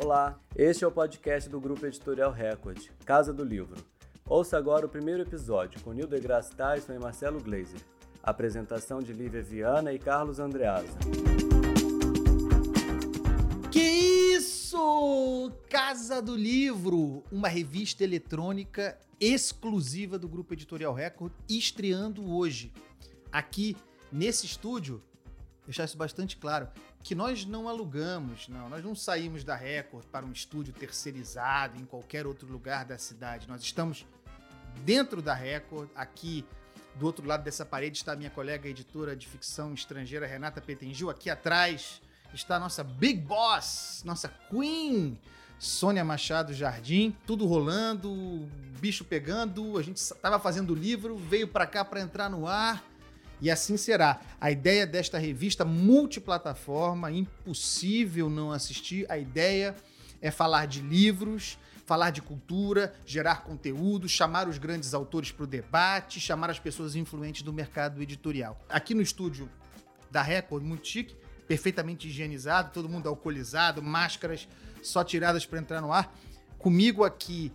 Olá, este é o podcast do Grupo Editorial Record, Casa do Livro. Ouça agora o primeiro episódio com Nil deGrasse Tyson e Marcelo Gleiser. Apresentação de Lívia Viana e Carlos Andreasa. Que isso! Casa do Livro, uma revista eletrônica exclusiva do Grupo Editorial Record, estreando hoje. Aqui nesse estúdio, deixar isso bastante claro, que nós não alugamos, não, nós não saímos da Record para um estúdio terceirizado em qualquer outro lugar da cidade. Nós estamos dentro da Record, aqui do outro lado dessa parede está a minha colega editora de ficção estrangeira Renata Petengil, aqui atrás está a nossa Big Boss, nossa Queen, Sônia Machado Jardim, tudo rolando, bicho pegando, a gente estava fazendo livro, veio para cá para entrar no ar e assim será. A ideia desta revista multiplataforma, impossível não assistir. A ideia é falar de livros, falar de cultura, gerar conteúdo, chamar os grandes autores para o debate, chamar as pessoas influentes do mercado editorial. Aqui no estúdio da Record, muito chique, perfeitamente higienizado, todo mundo alcoolizado, máscaras só tiradas para entrar no ar. Comigo aqui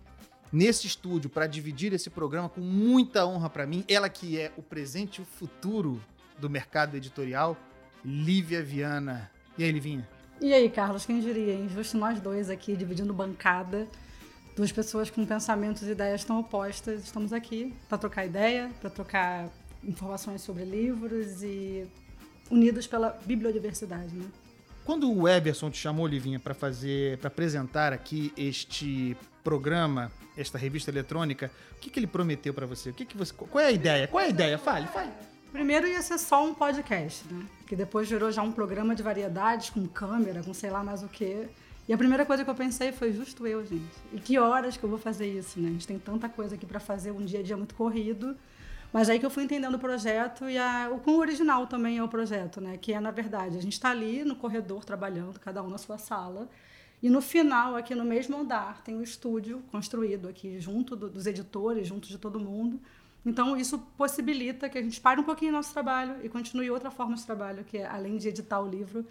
nesse estúdio para dividir esse programa com muita honra para mim, ela que é o presente e o futuro do mercado editorial, Lívia Viana. E aí, Livinha? E aí, Carlos, quem diria, hein? Justo nós dois aqui dividindo bancada, duas pessoas com pensamentos e ideias tão opostas, estamos aqui para trocar ideia, para trocar informações sobre livros e unidos pela bibliodiversidade, né? Quando o Eberson te chamou, Livinha, para fazer, para apresentar aqui este programa, esta revista eletrônica, o que, que ele prometeu para você? O que, que você? Qual é a ideia? Qual é a ideia? Fale, fale. Primeiro ia ser só um podcast, né? Que depois virou já um programa de variedades com câmera, com sei lá mais o quê. E a primeira coisa que eu pensei foi justo eu, gente. E que horas que eu vou fazer isso, né? A gente tem tanta coisa aqui para fazer, um dia a dia muito corrido. Mas aí que eu fui entendendo o projeto e a, o quão original também é o projeto, né? Que é, na verdade, a gente está ali no corredor trabalhando, cada um na sua sala. E no final, aqui no mesmo andar, tem um estúdio construído aqui junto do, dos editores, junto de todo mundo. Então, isso possibilita que a gente pare um pouquinho nosso trabalho e continue outra forma de trabalho, que é, além de editar o livro,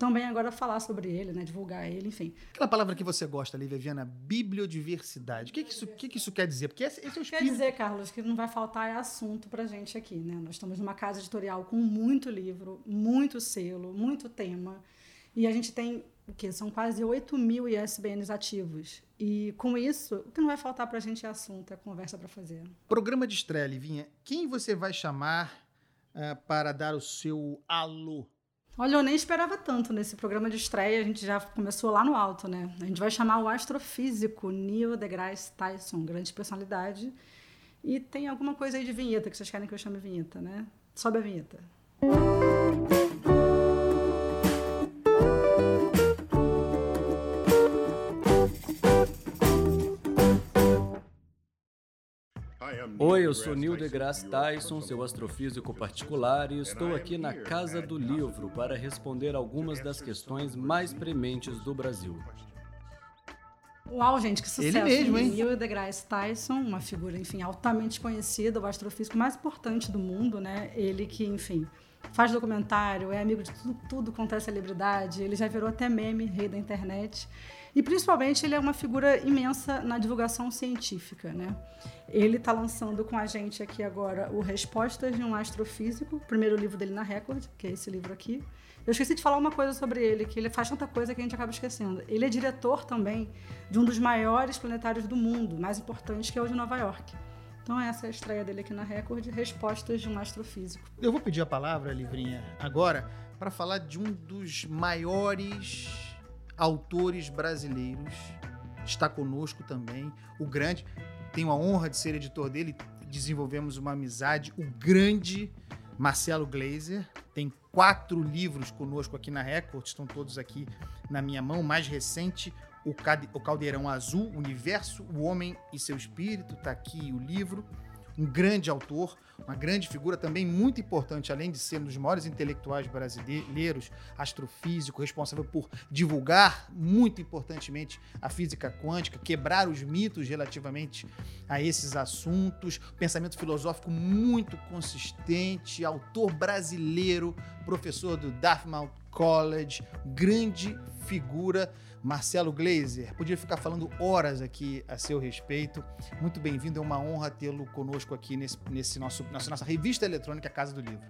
também agora falar sobre ele, né, divulgar ele, enfim. Aquela palavra que você gosta, Lívia Viana, bibliodiversidade. O que, que, isso, que, que isso quer dizer? Porque esse, esse é o espírito... Quer dizer, Carlos, que não vai faltar é assunto pra gente aqui, né? Nós estamos numa casa editorial com muito livro, muito selo, muito tema. E a gente tem o quê? São quase 8 mil ISBNs ativos. E com isso, o que não vai faltar pra gente é assunto, é conversa para fazer. Programa de estreia, Livinha. Quem você vai chamar uh, para dar o seu alô Olha, eu nem esperava tanto nesse programa de estreia, a gente já começou lá no alto, né? A gente vai chamar o astrofísico Neil deGrasse Tyson, grande personalidade. E tem alguma coisa aí de vinheta que vocês querem que eu chame vinheta, né? Sobe a vinheta. Música Oi, eu sou Neil deGrasse Tyson, seu astrofísico particular, e estou aqui na Casa do Livro para responder algumas das questões mais prementes do Brasil. Uau, gente, que sucesso. Ele mesmo, hein? Neil deGrasse Tyson, uma figura, enfim, altamente conhecida, o astrofísico mais importante do mundo, né? Ele que, enfim, faz documentário, é amigo de tudo, tudo quanto é celebridade, ele já virou até meme, rei da internet. E principalmente ele é uma figura imensa na divulgação científica, né? Ele está lançando com a gente aqui agora o Respostas de um Astrofísico, o primeiro livro dele na Record, que é esse livro aqui. Eu esqueci de falar uma coisa sobre ele, que ele faz tanta coisa que a gente acaba esquecendo. Ele é diretor também de um dos maiores planetários do mundo, mais importante, que é o de Nova York. Então essa é a estreia dele aqui na Record, Respostas de um Astrofísico. Eu vou pedir a palavra, Livrinha, agora, para falar de um dos maiores autores brasileiros. Está conosco também o grande, tenho a honra de ser editor dele, desenvolvemos uma amizade, o grande Marcelo Glazer. Tem quatro livros conosco aqui na Record, estão todos aqui na minha mão. O mais recente, o Caldeirão Azul, Universo, o Homem e seu Espírito, está aqui o livro um grande autor, uma grande figura também muito importante, além de ser um dos maiores intelectuais brasileiros, astrofísico, responsável por divulgar, muito importantemente, a física quântica, quebrar os mitos relativamente a esses assuntos, pensamento filosófico muito consistente, autor brasileiro, professor do Dartmouth College, grande figura, Marcelo Gleiser. Podia ficar falando horas aqui a seu respeito. Muito bem-vindo, é uma honra tê-lo conosco aqui nesse, nesse nosso, nossa, nossa revista eletrônica Casa do Livro.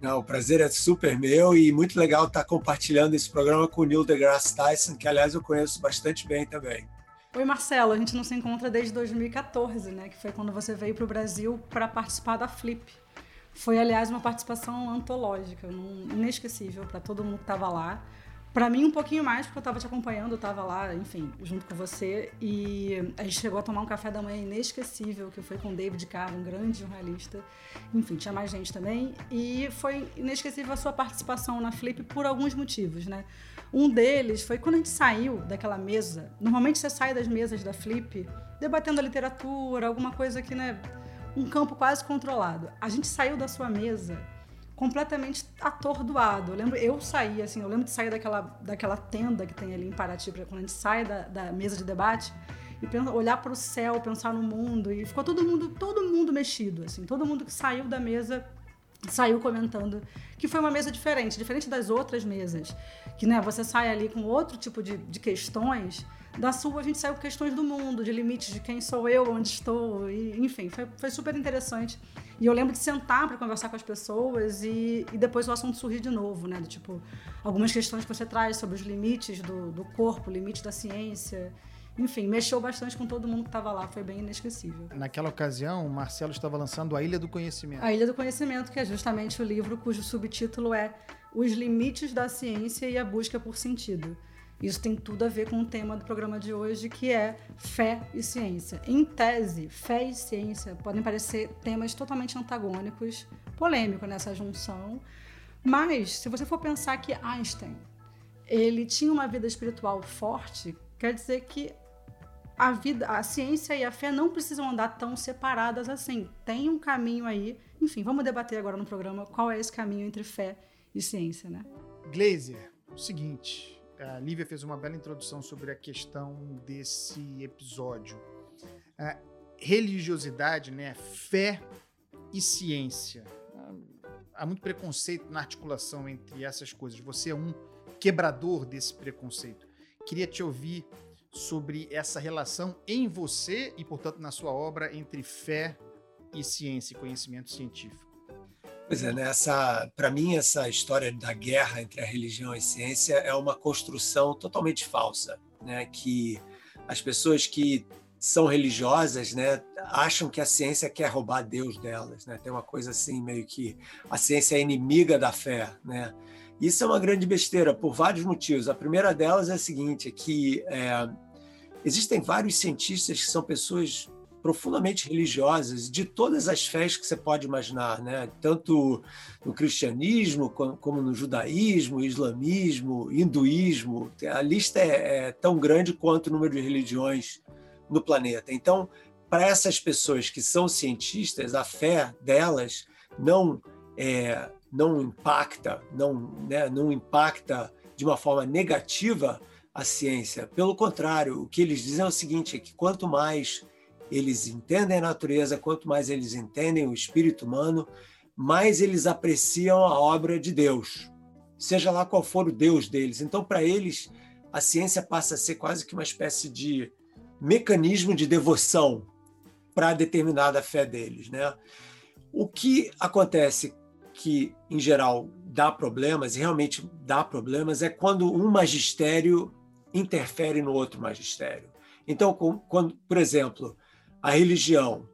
Não, o prazer é super meu e muito legal estar compartilhando esse programa com o Neil deGrasse Tyson, que aliás eu conheço bastante bem também. Oi, Marcelo, a gente não se encontra desde 2014, né? Que foi quando você veio para o Brasil para participar da Flip. Foi, aliás, uma participação antológica, inesquecível para todo mundo que estava lá. Para mim, um pouquinho mais, porque eu estava te acompanhando, eu estava lá, enfim, junto com você. E a gente chegou a tomar um café da manhã inesquecível, que foi com David Carr, um grande jornalista. Enfim, tinha mais gente também. E foi inesquecível a sua participação na Flip por alguns motivos, né? Um deles foi quando a gente saiu daquela mesa. Normalmente você sai das mesas da Flip debatendo a literatura, alguma coisa que, né? Um campo quase controlado. A gente saiu da sua mesa completamente atordoado. Eu lembro, eu saí, assim, eu lembro de sair daquela, daquela tenda que tem ali em Paraty, quando a gente sai da, da mesa de debate e olhar para o céu, pensar no mundo e ficou todo mundo, todo mundo mexido, assim, todo mundo que saiu da mesa saiu comentando que foi uma mesa diferente, diferente das outras mesas, que né, você sai ali com outro tipo de, de questões. Da sua a gente saiu com questões do mundo, de limites de quem sou eu, onde estou, e, enfim, foi, foi super interessante. E eu lembro de sentar para conversar com as pessoas e, e depois o assunto surgir de novo, né? Do, tipo, algumas questões que você traz sobre os limites do, do corpo, limites da ciência. Enfim, mexeu bastante com todo mundo que estava lá, foi bem inesquecível. Naquela ocasião, o Marcelo estava lançando A Ilha do Conhecimento. A Ilha do Conhecimento, que é justamente o livro cujo subtítulo é Os Limites da Ciência e a Busca por Sentido. Isso tem tudo a ver com o tema do programa de hoje, que é fé e ciência. Em tese, fé e ciência podem parecer temas totalmente antagônicos, polêmico nessa junção, mas se você for pensar que Einstein ele tinha uma vida espiritual forte, quer dizer que a vida, a ciência e a fé não precisam andar tão separadas assim. Tem um caminho aí. Enfim, vamos debater agora no programa qual é esse caminho entre fé e ciência, né? Glazer, o seguinte, a Lívia fez uma bela introdução sobre a questão desse episódio. A religiosidade, né, fé e ciência. Há muito preconceito na articulação entre essas coisas. Você é um quebrador desse preconceito. Queria te ouvir sobre essa relação em você e, portanto, na sua obra entre fé e ciência e conhecimento científico. Pois é, né? para mim, essa história da guerra entre a religião e a ciência é uma construção totalmente falsa, né? que as pessoas que são religiosas né, acham que a ciência quer roubar Deus delas. Né? Tem uma coisa assim, meio que a ciência é inimiga da fé. Né? Isso é uma grande besteira, por vários motivos. A primeira delas é a seguinte, é que é, existem vários cientistas que são pessoas profundamente religiosas de todas as fés que você pode imaginar, né? tanto no cristianismo como no judaísmo, islamismo, hinduísmo. A lista é, é tão grande quanto o número de religiões no planeta. Então, para essas pessoas que são cientistas, a fé delas não é, não impacta, não, né, não impacta de uma forma negativa a ciência. Pelo contrário, o que eles dizem é o seguinte: é que quanto mais eles entendem a natureza, quanto mais eles entendem o espírito humano, mais eles apreciam a obra de Deus, seja lá qual for o Deus deles. Então, para eles, a ciência passa a ser quase que uma espécie de mecanismo de devoção para determinada fé deles, né? O que acontece que, em geral, dá problemas, e realmente dá problemas, é quando um magistério interfere no outro magistério. Então, quando, por exemplo, a religião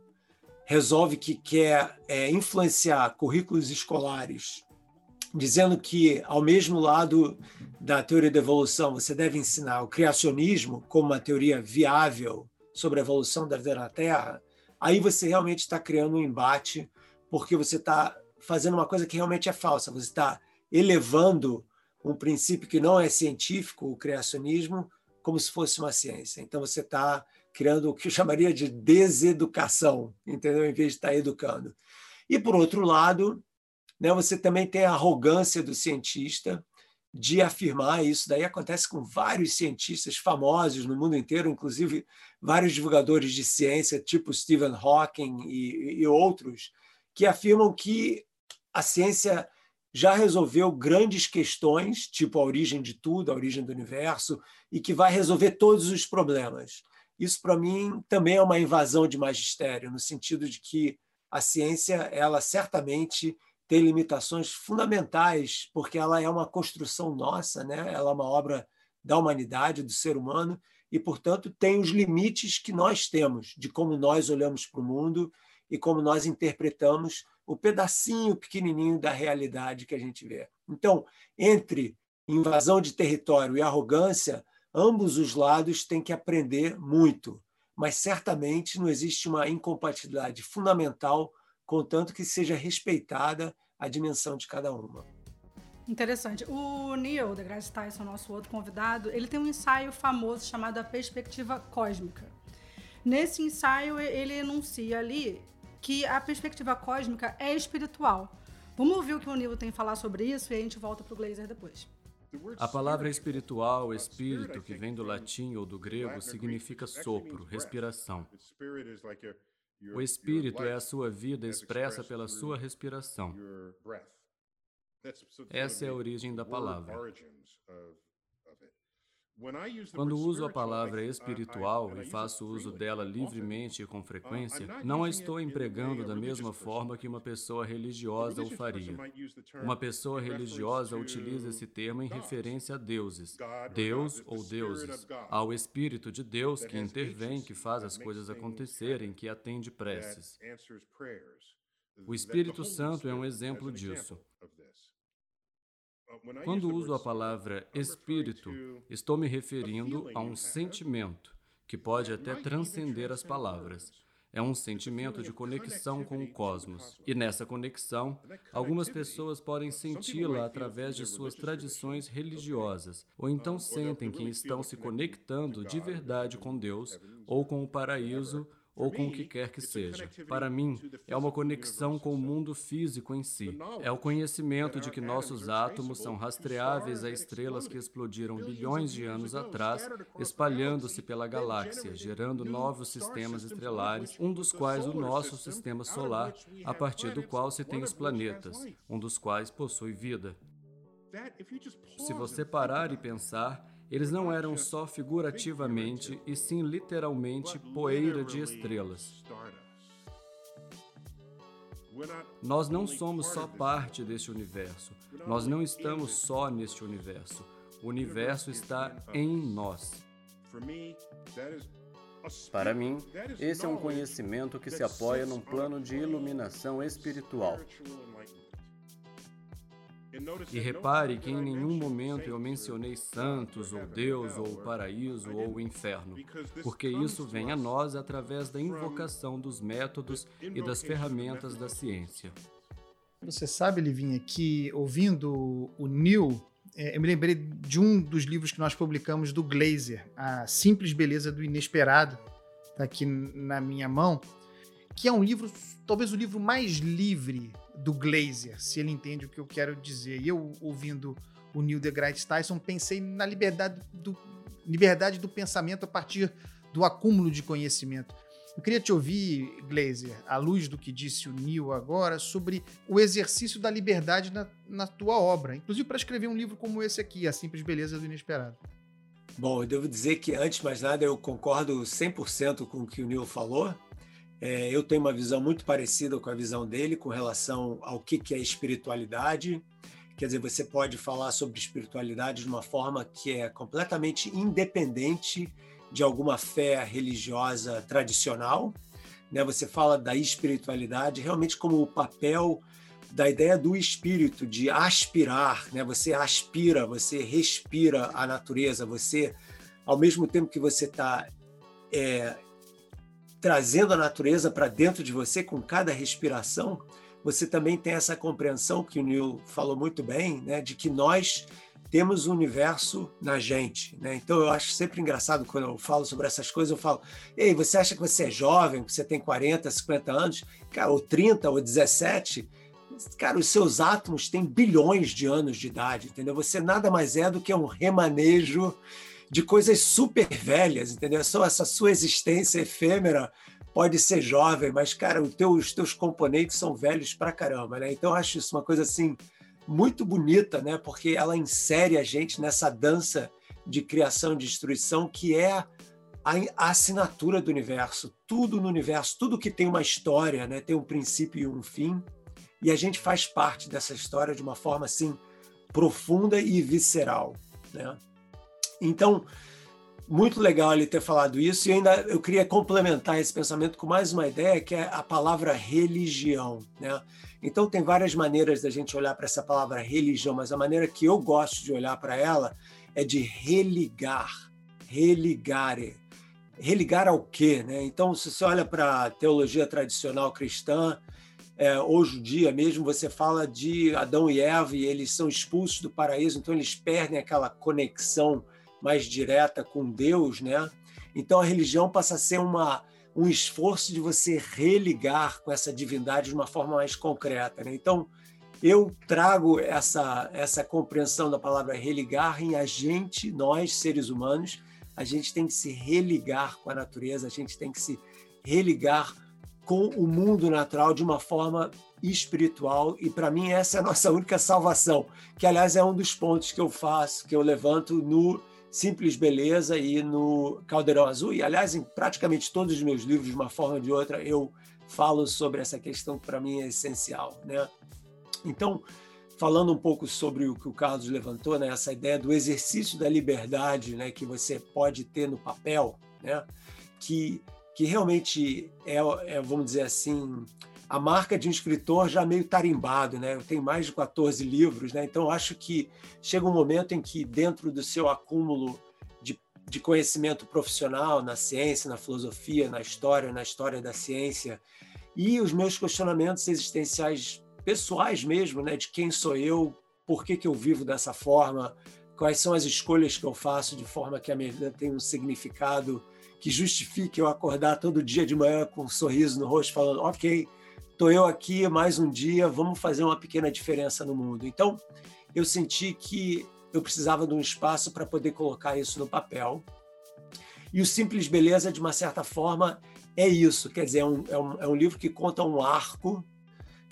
resolve que quer é, influenciar currículos escolares, dizendo que, ao mesmo lado da teoria da evolução, você deve ensinar o criacionismo como uma teoria viável sobre a evolução da vida na Terra, aí você realmente está criando um embate, porque você está fazendo uma coisa que realmente é falsa, você está elevando um princípio que não é científico, o criacionismo, como se fosse uma ciência. Então você está criando o que eu chamaria de deseducação, entendeu? Em vez de estar educando. E, por outro lado, né, você também tem a arrogância do cientista de afirmar isso. Daí acontece com vários cientistas famosos no mundo inteiro, inclusive vários divulgadores de ciência, tipo Stephen Hawking e, e outros, que afirmam que a ciência já resolveu grandes questões, tipo a origem de tudo, a origem do universo, e que vai resolver todos os problemas. Isso, para mim, também é uma invasão de magistério, no sentido de que a ciência, ela certamente tem limitações fundamentais, porque ela é uma construção nossa, né? ela é uma obra da humanidade, do ser humano, e, portanto, tem os limites que nós temos de como nós olhamos para o mundo e como nós interpretamos o pedacinho pequenininho da realidade que a gente vê. Então, entre invasão de território e arrogância, ambos os lados têm que aprender muito, mas certamente não existe uma incompatibilidade fundamental, contanto que seja respeitada a dimensão de cada uma. Interessante. O Neil deGrasse Tyson, nosso outro convidado, ele tem um ensaio famoso chamado A Perspectiva Cósmica. Nesse ensaio, ele enuncia ali que a perspectiva cósmica é espiritual. Vamos ouvir o que o Neil tem a falar sobre isso e a gente volta para o Glazer depois. A palavra espiritual, espírito, que vem do latim ou do grego, significa sopro, respiração. O espírito é a sua vida expressa pela sua respiração. Essa é a origem da palavra. Quando uso a palavra espiritual e faço uso dela livremente e com frequência, não a estou empregando da mesma forma que uma pessoa religiosa o faria. Uma pessoa religiosa utiliza esse termo em referência a deuses, Deus ou deuses, ao Espírito de Deus que intervém, que faz as coisas acontecerem, que atende preces. O Espírito Santo é um exemplo disso. Quando uso a palavra espírito, estou me referindo a um sentimento que pode até transcender as palavras. É um sentimento de conexão com o cosmos. E nessa conexão, algumas pessoas podem senti-la através de suas tradições religiosas, ou então sentem que estão se conectando de verdade com Deus, ou com o paraíso, ou com o que quer que seja. Para mim, é uma conexão com o mundo físico em si. É o conhecimento de que nossos átomos são rastreáveis a estrelas que explodiram bilhões de anos atrás, espalhando-se pela galáxia, gerando novos sistemas estelares, um dos quais o nosso sistema solar, a partir do qual se tem os planetas, um dos quais possui vida. Se você parar e pensar, eles não eram só figurativamente, e sim literalmente poeira de estrelas. Nós não somos só parte deste universo. Nós não estamos só neste universo. O universo está em nós. Para mim, esse é um conhecimento que se apoia num plano de iluminação espiritual. E repare que em nenhum momento eu mencionei santos, ou Deus, ou paraíso, ou inferno, porque isso vem a nós através da invocação dos métodos e das ferramentas da ciência. Você sabe, Livinha, que ouvindo o Neil, é, eu me lembrei de um dos livros que nós publicamos do Glazer, A Simples Beleza do Inesperado, está aqui na minha mão, que é um livro, talvez o livro mais livre do Glazer, se ele entende o que eu quero dizer. E eu, ouvindo o Neil deGrasse Tyson, pensei na liberdade do, liberdade do pensamento a partir do acúmulo de conhecimento. Eu queria te ouvir, Glazer, à luz do que disse o Neil agora, sobre o exercício da liberdade na, na tua obra, inclusive para escrever um livro como esse aqui, A Simples Beleza do Inesperado. Bom, eu devo dizer que, antes de mais nada, eu concordo 100% com o que o Neil falou. É, eu tenho uma visão muito parecida com a visão dele com relação ao que, que é espiritualidade. Quer dizer, você pode falar sobre espiritualidade de uma forma que é completamente independente de alguma fé religiosa tradicional. Né? Você fala da espiritualidade realmente como o papel da ideia do espírito, de aspirar. Né? Você aspira, você respira a natureza, você, ao mesmo tempo que você está é, trazendo a natureza para dentro de você com cada respiração, você também tem essa compreensão que o Neil falou muito bem, né, de que nós temos o um universo na gente. Né? Então eu acho sempre engraçado quando eu falo sobre essas coisas, eu falo, ei, você acha que você é jovem, que você tem 40, 50 anos, cara, ou 30, ou 17, cara, os seus átomos têm bilhões de anos de idade, entendeu? Você nada mais é do que um remanejo de coisas super velhas, entendeu? Só essa sua existência efêmera pode ser jovem, mas, cara, teu, os teus componentes são velhos pra caramba, né? Então, eu acho isso uma coisa, assim, muito bonita, né? Porque ela insere a gente nessa dança de criação e destruição que é a, a, assinatura do universo. Tudo no universo, tudo que tem uma história, né? Tem um princípio e um fim. E a gente faz parte dessa história de uma forma assim profunda e visceral, né? Então, muito legal ele ter falado isso e ainda eu queria complementar esse pensamento com mais uma ideia que é a palavra religião, né? Então tem várias maneiras da gente olhar para essa palavra religião, mas a maneira que eu gosto de olhar para ela é de religar, religare. Religar ao quê, né? Então se você olha para a teologia tradicional cristã, é, ou judia mesmo, você fala de Adão e Eva e eles são expulsos do paraíso, então eles perdem aquela conexão mais direta com Deus, né? Então a religião passa a ser uma, um esforço de você religar com essa divindade de uma forma mais concreta, né? Então eu trago essa essa compreensão da palavra religar em a gente, nós seres humanos, a gente tem que se religar com a natureza, a gente tem que se religar com o mundo natural de uma forma espiritual e para mim essa é a nossa única salvação, que aliás é um dos pontos que eu faço, que eu levanto no Simples Beleza e no Caldeirão Azul. E, aliás, em praticamente todos os meus livros, de uma forma ou de outra, eu falo sobre essa questão que para mim é essencial. Né? Então, falando um pouco sobre o que o Carlos levantou, né, essa ideia do exercício da liberdade né, que você pode ter no papel, né, que, que realmente é, é, vamos dizer assim, a marca de um escritor já meio tarimbado, né? Eu tenho mais de 14 livros, né? Então acho que chega um momento em que dentro do seu acúmulo de, de conhecimento profissional na ciência, na filosofia, na história, na história da ciência e os meus questionamentos existenciais pessoais mesmo, né? De quem sou eu, por que, que eu vivo dessa forma, quais são as escolhas que eu faço de forma que a minha vida tenha um significado que justifique eu acordar todo dia de manhã com um sorriso no rosto, falando, ok, estou eu aqui mais um dia, vamos fazer uma pequena diferença no mundo. Então, eu senti que eu precisava de um espaço para poder colocar isso no papel. E o Simples Beleza, de uma certa forma, é isso. Quer dizer, é um, é um, é um livro que conta um arco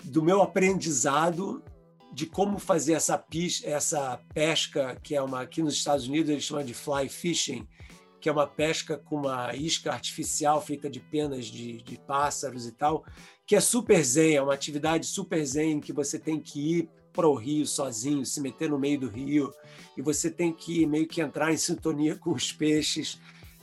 do meu aprendizado de como fazer essa, pis, essa pesca, que é uma aqui nos Estados Unidos eles chamam de fly fishing, que é uma pesca com uma isca artificial feita de penas de, de pássaros e tal, que é super zen, é uma atividade super zen que você tem que ir para o rio sozinho, se meter no meio do rio, e você tem que meio que entrar em sintonia com os peixes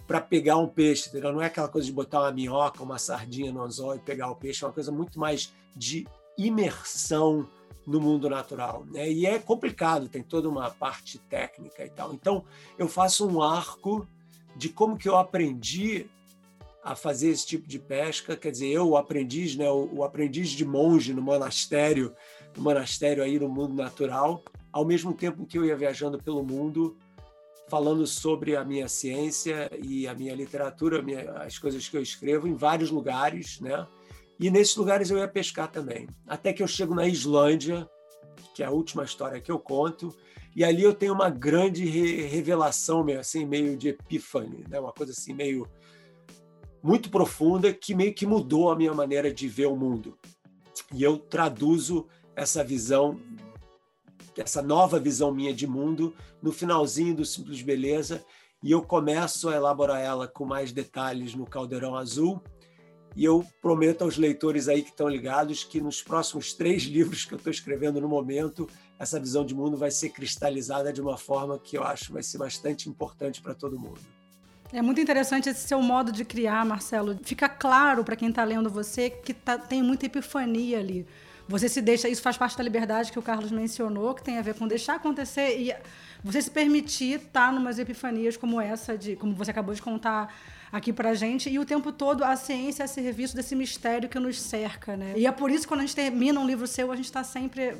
para pegar um peixe, entendeu? Não é aquela coisa de botar uma minhoca, uma sardinha no anzol e pegar o peixe, é uma coisa muito mais de imersão no mundo natural, né? E é complicado, tem toda uma parte técnica e tal. Então, eu faço um arco de como que eu aprendi a fazer esse tipo de pesca. Quer dizer, eu, o aprendiz, né, o, o aprendiz de monge no monastério, no monastério aí no mundo natural, ao mesmo tempo que eu ia viajando pelo mundo, falando sobre a minha ciência e a minha literatura, minha, as coisas que eu escrevo em vários lugares, né? E nesses lugares eu ia pescar também. Até que eu chego na Islândia, que é a última história que eu conto, e ali eu tenho uma grande re revelação, meio assim, meio de epifania, né? Uma coisa assim meio muito profunda que meio que mudou a minha maneira de ver o mundo. E eu traduzo essa visão, essa nova visão minha de mundo no finalzinho do Simples Beleza e eu começo a elaborar ela com mais detalhes no Caldeirão Azul. E eu prometo aos leitores aí que estão ligados que nos próximos três livros que eu estou escrevendo no momento, essa visão de mundo vai ser cristalizada de uma forma que eu acho vai ser bastante importante para todo mundo. É muito interessante esse seu modo de criar, Marcelo. Fica claro para quem está lendo você que tá, tem muita epifania ali. Você se deixa, isso faz parte da liberdade que o Carlos mencionou, que tem a ver com deixar acontecer e você se permitir estar tá numas epifanias como essa de, como você acabou de contar aqui pra gente, e o tempo todo a ciência é a serviço desse mistério que nos cerca, né? E é por isso que quando a gente termina um livro seu, a gente está sempre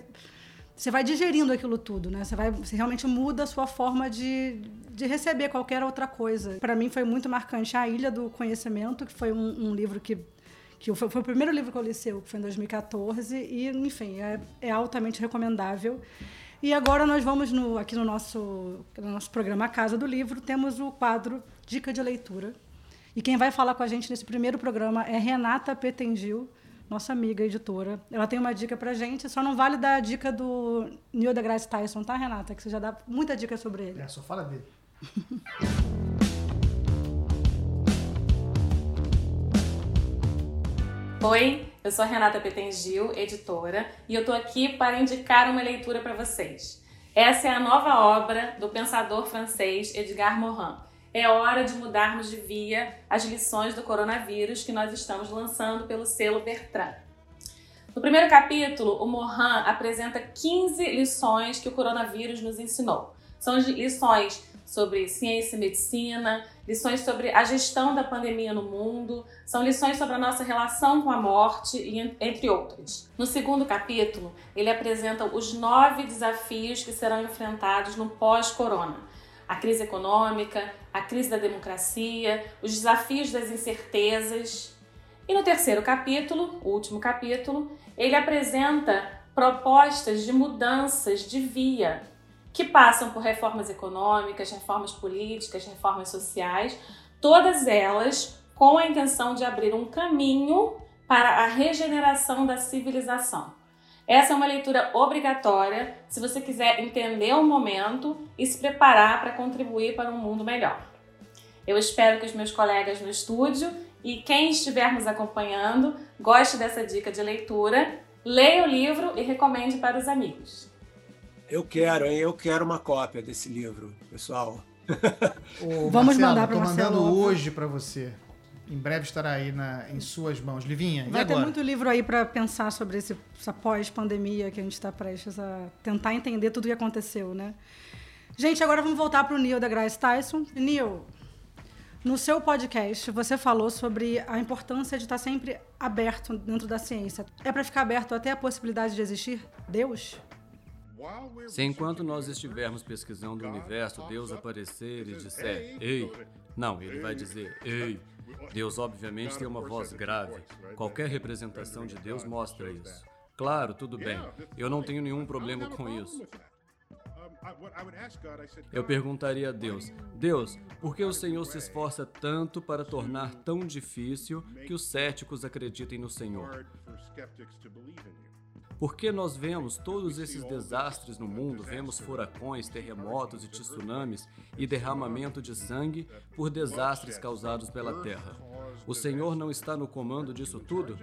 você vai digerindo aquilo tudo, né? Você vai, você realmente muda a sua forma de, de receber qualquer outra coisa. Para mim foi muito marcante a Ilha do Conhecimento, que foi um, um livro que que foi, foi, o primeiro livro que eu li seu, que foi em 2014 e enfim é, é altamente recomendável. E agora nós vamos no, aqui no nosso, no nosso programa Casa do Livro, temos o quadro Dica de Leitura. E quem vai falar com a gente nesse primeiro programa é Renata Petengil, nossa amiga editora. Ela tem uma dica pra gente, só não vale dar a dica do Neil deGrasse Tyson, tá, Renata? Que você já dá muita dica sobre ele. É, só fala dele. Oi, eu sou a Renata Petengil, editora, e eu tô aqui para indicar uma leitura para vocês. Essa é a nova obra do pensador francês Edgar Morin. É hora de mudarmos de via as lições do coronavírus que nós estamos lançando pelo selo Bertrand. No primeiro capítulo, o Morin apresenta 15 lições que o coronavírus nos ensinou. São lições sobre ciência e medicina, lições sobre a gestão da pandemia no mundo, são lições sobre a nossa relação com a morte, entre outras. No segundo capítulo, ele apresenta os nove desafios que serão enfrentados no pós-corona. A crise econômica, a crise da democracia, os desafios das incertezas. E no terceiro capítulo, o último capítulo, ele apresenta propostas de mudanças de via que passam por reformas econômicas, reformas políticas, reformas sociais, todas elas com a intenção de abrir um caminho para a regeneração da civilização. Essa é uma leitura obrigatória se você quiser entender o momento e se preparar para contribuir para um mundo melhor. Eu espero que os meus colegas no estúdio e quem estiver nos acompanhando goste dessa dica de leitura, leia o livro e recomende para os amigos. Eu quero, hein? Eu quero uma cópia desse livro, pessoal. Ô, Vamos Marcelo, mandar para Marcelo. mandando hoje para você. Em breve estará aí na, em suas mãos. Livinha, Vai ter muito livro aí para pensar sobre esse, essa pós-pandemia que a gente está prestes a tentar entender tudo o que aconteceu, né? Gente, agora vamos voltar para o Neil deGrasse Tyson. Neil, no seu podcast, você falou sobre a importância de estar sempre aberto dentro da ciência. É para ficar aberto até a possibilidade de existir Deus? Se enquanto nós estivermos pesquisando o universo, Deus aparecer e disser, ei, não, ele vai dizer, ei. Deus, obviamente, tem uma voz grave. Qualquer representação de Deus mostra isso. Claro, tudo bem. Eu não tenho nenhum problema com isso. Eu perguntaria a Deus: Deus, por que o Senhor se esforça tanto para tornar tão difícil que os céticos acreditem no Senhor? Porque nós vemos todos esses desastres no mundo, vemos furacões, terremotos e tsunamis e derramamento de sangue por desastres causados pela terra. O Senhor não está no comando disso tudo?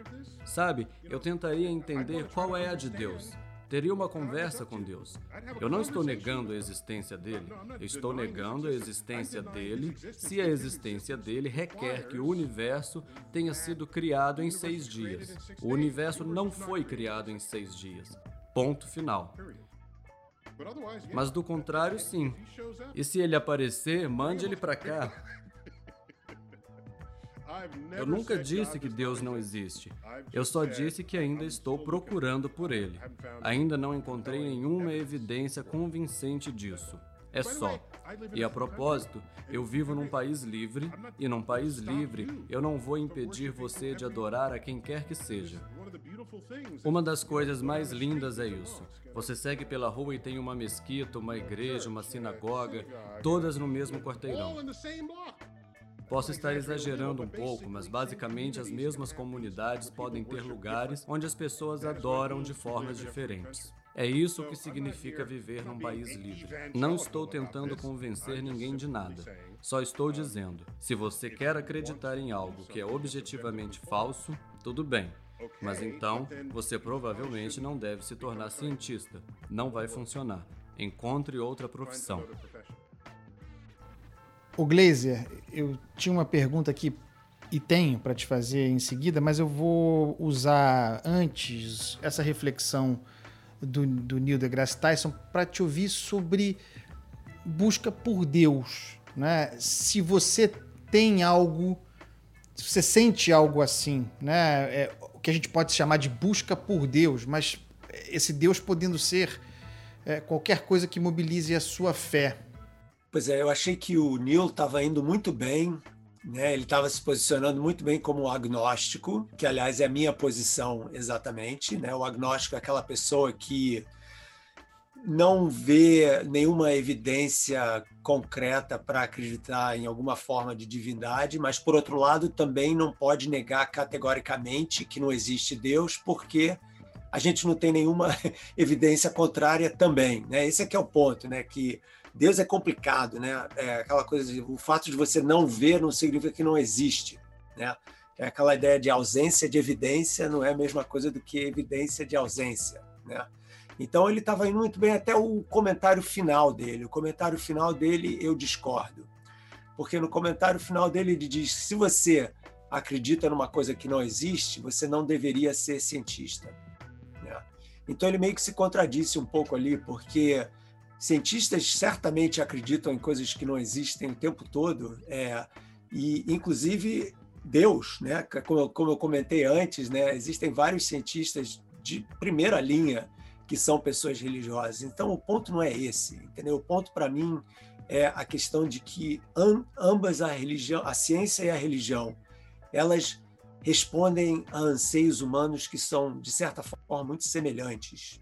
Sabe, eu tentaria entender qual é a de Deus teria uma conversa com Deus. Eu não estou negando a existência dele, estou negando a existência dele se a existência dele requer que o universo tenha sido criado em seis dias. O universo não foi criado em seis dias. Ponto final. Mas do contrário, sim. E se ele aparecer, mande ele para cá. Eu nunca disse que Deus não existe. Eu só disse que ainda estou procurando por ele. Ainda não encontrei nenhuma evidência convincente disso. É só. E a propósito, eu vivo num país livre, e num país livre eu não vou impedir você de adorar a quem quer que seja. Uma das coisas mais lindas é isso. Você segue pela rua e tem uma mesquita, uma igreja, uma sinagoga, todas no mesmo quarteirão. Posso estar exagerando um pouco, mas basicamente as mesmas comunidades podem ter lugares onde as pessoas adoram de formas diferentes. É isso que significa viver num país livre. Não estou tentando convencer ninguém de nada. Só estou dizendo: se você quer acreditar em algo que é objetivamente falso, tudo bem. Mas então, você provavelmente não deve se tornar cientista. Não vai funcionar. Encontre outra profissão. O Glazer, eu tinha uma pergunta aqui e tenho para te fazer em seguida, mas eu vou usar antes essa reflexão do, do Neil deGrasse Tyson para te ouvir sobre busca por Deus. Né? Se você tem algo, se você sente algo assim, né? É, o que a gente pode chamar de busca por Deus, mas esse Deus podendo ser é, qualquer coisa que mobilize a sua fé. Pois é, eu achei que o Neil estava indo muito bem, né? ele estava se posicionando muito bem como agnóstico, que aliás é a minha posição exatamente. Né? O agnóstico é aquela pessoa que não vê nenhuma evidência concreta para acreditar em alguma forma de divindade, mas, por outro lado, também não pode negar categoricamente que não existe Deus, porque a gente não tem nenhuma evidência contrária também. Né? Esse é que é o ponto, né? que Deus é complicado, né? É aquela coisa de, o fato de você não ver não significa que não existe, né? É aquela ideia de ausência de evidência não é a mesma coisa do que evidência de ausência, né? Então ele estava indo muito bem até o comentário final dele. O comentário final dele eu discordo, porque no comentário final dele ele diz: se você acredita numa coisa que não existe, você não deveria ser cientista. Né? Então ele meio que se contradisse um pouco ali, porque cientistas certamente acreditam em coisas que não existem o tempo todo, é, e inclusive Deus, né? Como, como eu comentei antes, né? Existem vários cientistas de primeira linha que são pessoas religiosas. Então o ponto não é esse, entendeu? O ponto para mim é a questão de que ambas a religião, a ciência e a religião, elas respondem a anseios humanos que são de certa forma muito semelhantes.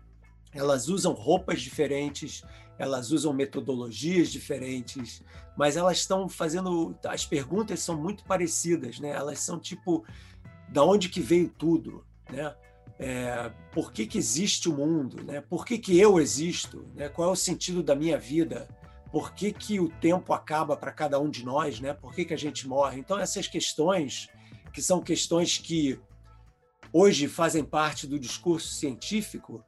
Elas usam roupas diferentes, elas usam metodologias diferentes, mas elas estão fazendo. As perguntas são muito parecidas, né? Elas são tipo: da onde que veio tudo? Né? É, por que, que existe o mundo? Né? Por que, que eu existo? Né? Qual é o sentido da minha vida? Por que, que o tempo acaba para cada um de nós? Né? Por que, que a gente morre? Então, essas questões, que são questões que hoje fazem parte do discurso científico,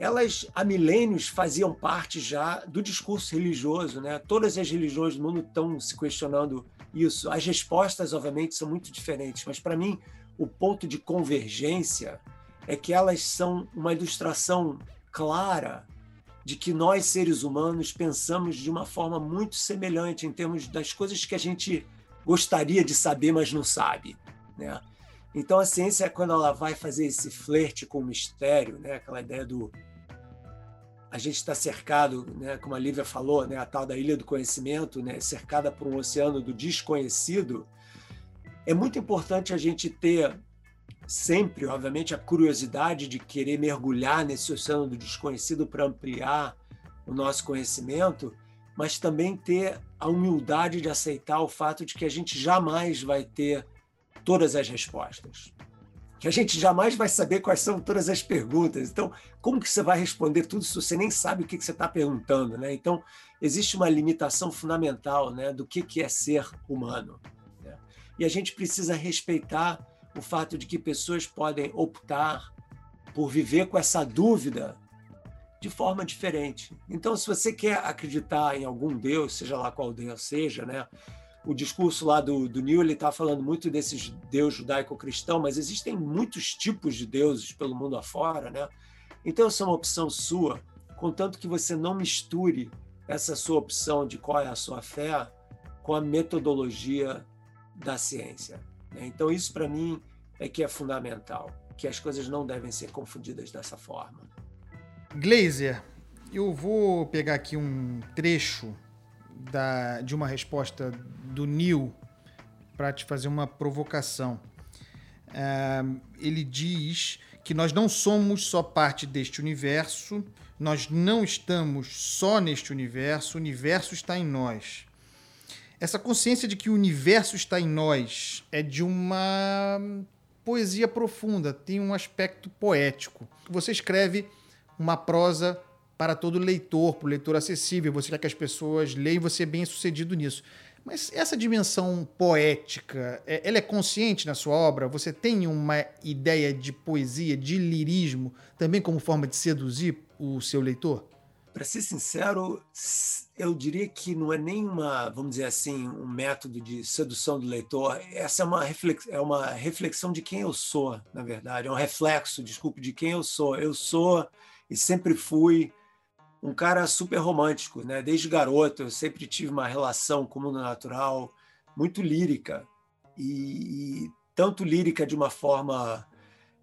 elas há milênios faziam parte já do discurso religioso, né? Todas as religiões do mundo estão se questionando isso. As respostas, obviamente, são muito diferentes, mas para mim o ponto de convergência é que elas são uma ilustração clara de que nós seres humanos pensamos de uma forma muito semelhante em termos das coisas que a gente gostaria de saber, mas não sabe, né? Então a ciência quando ela vai fazer esse flerte com o mistério, né? Aquela ideia do a gente está cercado, né, como a Lívia falou, né, a tal da ilha do conhecimento, né, cercada por um oceano do desconhecido, é muito importante a gente ter sempre, obviamente, a curiosidade de querer mergulhar nesse oceano do desconhecido para ampliar o nosso conhecimento, mas também ter a humildade de aceitar o fato de que a gente jamais vai ter todas as respostas que a gente jamais vai saber quais são todas as perguntas. Então, como que você vai responder tudo se você nem sabe o que, que você está perguntando? Né? Então, existe uma limitação fundamental né, do que, que é ser humano. Né? E a gente precisa respeitar o fato de que pessoas podem optar por viver com essa dúvida de forma diferente. Então, se você quer acreditar em algum Deus, seja lá qual Deus seja, né? O discurso lá do, do Neil ele está falando muito desses deus judaico-cristão, mas existem muitos tipos de deuses pelo mundo afora, né? Então essa é uma opção sua, contanto que você não misture essa sua opção de qual é a sua fé com a metodologia da ciência. Né? Então isso para mim é que é fundamental, que as coisas não devem ser confundidas dessa forma. Glazer, eu vou pegar aqui um trecho da, de uma resposta do Neil para te fazer uma provocação. Uh, ele diz que nós não somos só parte deste universo, nós não estamos só neste universo, o universo está em nós. Essa consciência de que o universo está em nós é de uma poesia profunda, tem um aspecto poético. Você escreve uma prosa para todo leitor, para o leitor acessível, você quer que as pessoas leiam, você é bem sucedido nisso. Mas essa dimensão poética, é, ela é consciente na sua obra? Você tem uma ideia de poesia, de lirismo, também como forma de seduzir o seu leitor? Para ser sincero, eu diria que não é nem uma, vamos dizer assim, um método de sedução do leitor. Essa é uma, é uma reflexão de quem eu sou, na verdade. É um reflexo, desculpe, de quem eu sou. Eu sou e sempre fui um cara super romântico, né? Desde garoto eu sempre tive uma relação com o mundo natural muito lírica e, e tanto lírica de uma forma,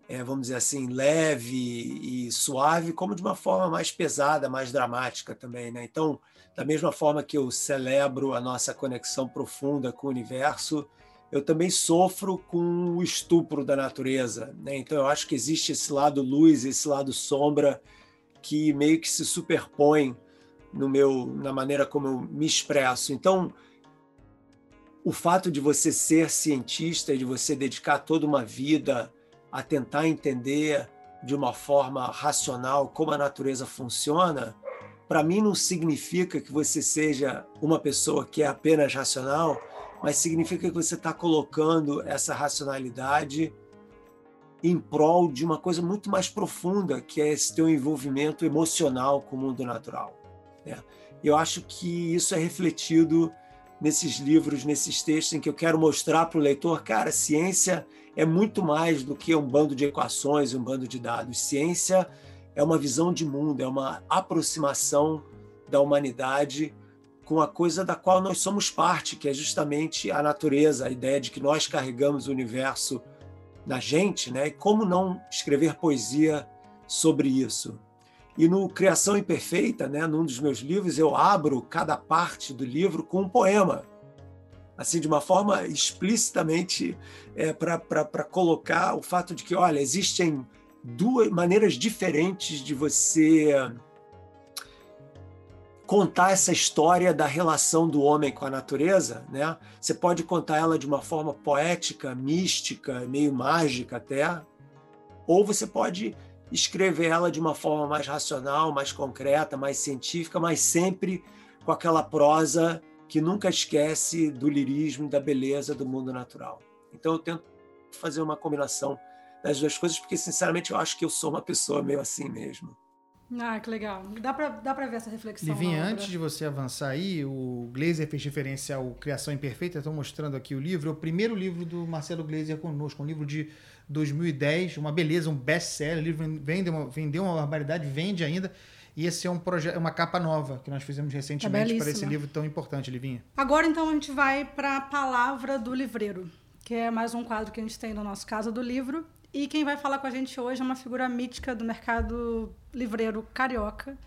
é, vamos dizer assim, leve e suave, como de uma forma mais pesada, mais dramática também, né? Então, da mesma forma que eu celebro a nossa conexão profunda com o universo, eu também sofro com o estupro da natureza, né? Então, eu acho que existe esse lado luz, esse lado sombra que meio que se superpõem no meu na maneira como eu me expresso. Então, o fato de você ser cientista e de você dedicar toda uma vida a tentar entender de uma forma racional como a natureza funciona, para mim não significa que você seja uma pessoa que é apenas racional, mas significa que você está colocando essa racionalidade em prol de uma coisa muito mais profunda, que é esse teu envolvimento emocional com o mundo natural. Né? Eu acho que isso é refletido nesses livros, nesses textos, em que eu quero mostrar para o leitor, cara, ciência é muito mais do que um bando de equações, um bando de dados. Ciência é uma visão de mundo, é uma aproximação da humanidade com a coisa da qual nós somos parte, que é justamente a natureza, a ideia de que nós carregamos o universo na gente, né? E como não escrever poesia sobre isso? E no Criação Imperfeita, né, num dos meus livros, eu abro cada parte do livro com um poema assim de uma forma explicitamente é, para colocar o fato de que, olha, existem duas maneiras diferentes de você contar essa história da relação do homem com a natureza, né? Você pode contar ela de uma forma poética, mística, meio mágica até, ou você pode escrever ela de uma forma mais racional, mais concreta, mais científica, mas sempre com aquela prosa que nunca esquece do lirismo, da beleza do mundo natural. Então eu tento fazer uma combinação das duas coisas, porque sinceramente eu acho que eu sou uma pessoa meio assim mesmo. Ah, que legal. Dá pra, dá pra ver essa reflexão. Livinha, antes de você avançar aí, o Glazer fez referência ao Criação Imperfeita. Estou mostrando aqui o livro. É o primeiro livro do Marcelo Glazer conosco. Um livro de 2010. Uma beleza, um best-seller. O livro vende uma, vendeu uma barbaridade, vende ainda. E esse é um projeto, uma capa nova que nós fizemos recentemente é para esse livro tão importante, Livinha. Agora então a gente vai para a palavra do livreiro, que é mais um quadro que a gente tem no nosso Casa do Livro. E quem vai falar com a gente hoje é uma figura mítica do mercado livreiro carioca,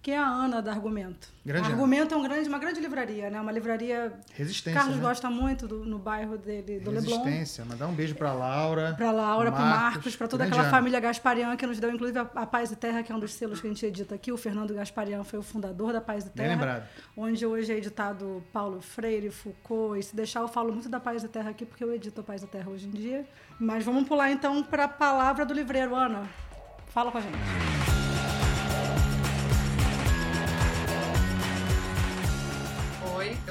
que é a Ana da Argumento. Grande Argumento Ana. é um grande, uma grande livraria, né? Uma livraria. Resistência. Carlos né? gosta muito do, no bairro dele, do Resistência. Leblon. Resistência. Mandar um beijo para Laura. Para Laura, para Marcos, para toda aquela Ana. família Gasparian que nos deu, inclusive, a, a, Paz e Terra, que é um dos selos que a gente edita aqui. O Fernando Gasparian foi o fundador da Paz e Terra. Bem lembrado. Onde hoje é editado Paulo Freire, Foucault. E se deixar, eu falo muito da Paz e Terra aqui, porque eu edito a Paz e Terra hoje em dia. Mas vamos pular então para a palavra do livreiro. Ana, fala com a gente.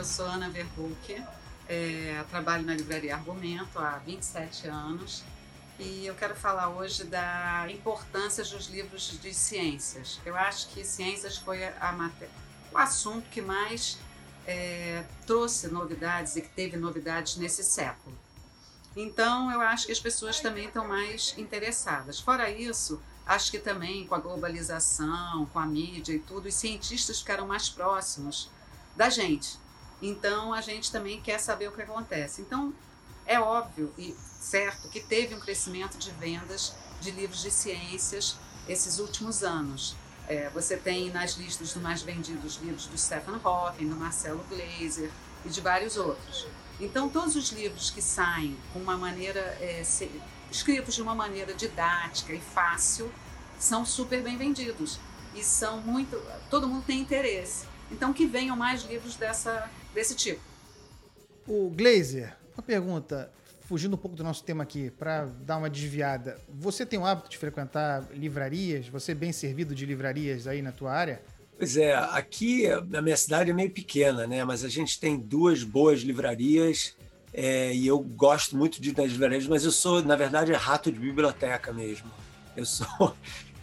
Sou Ana Verbuck, é, trabalho na Livraria Argumento há 27 anos e eu quero falar hoje da importância dos livros de ciências. Eu acho que ciências foi a, matéria, o assunto que mais é, trouxe novidades e que teve novidades nesse século. Então, eu acho que as pessoas também estão mais interessadas. Fora isso, acho que também com a globalização, com a mídia e tudo, os cientistas ficaram mais próximos da gente. Então a gente também quer saber o que acontece. Então é óbvio e certo que teve um crescimento de vendas de livros de ciências esses últimos anos. É, você tem nas listas dos mais vendidos livros do Stephen Hawking, do Marcelo Glazer e de vários outros. Então, todos os livros que saem com uma maneira é, se, escritos de uma maneira didática e fácil são super bem vendidos e são muito todo mundo tem interesse. Então, que venham mais livros dessa desse tipo. O Glazer, uma pergunta, fugindo um pouco do nosso tema aqui, para dar uma desviada. Você tem o hábito de frequentar livrarias? Você é bem servido de livrarias aí na tua área? Pois é, aqui a minha cidade é meio pequena, né? Mas a gente tem duas boas livrarias é, e eu gosto muito de ir nas livrarias, mas eu sou, na verdade, rato de biblioteca mesmo. Eu sou,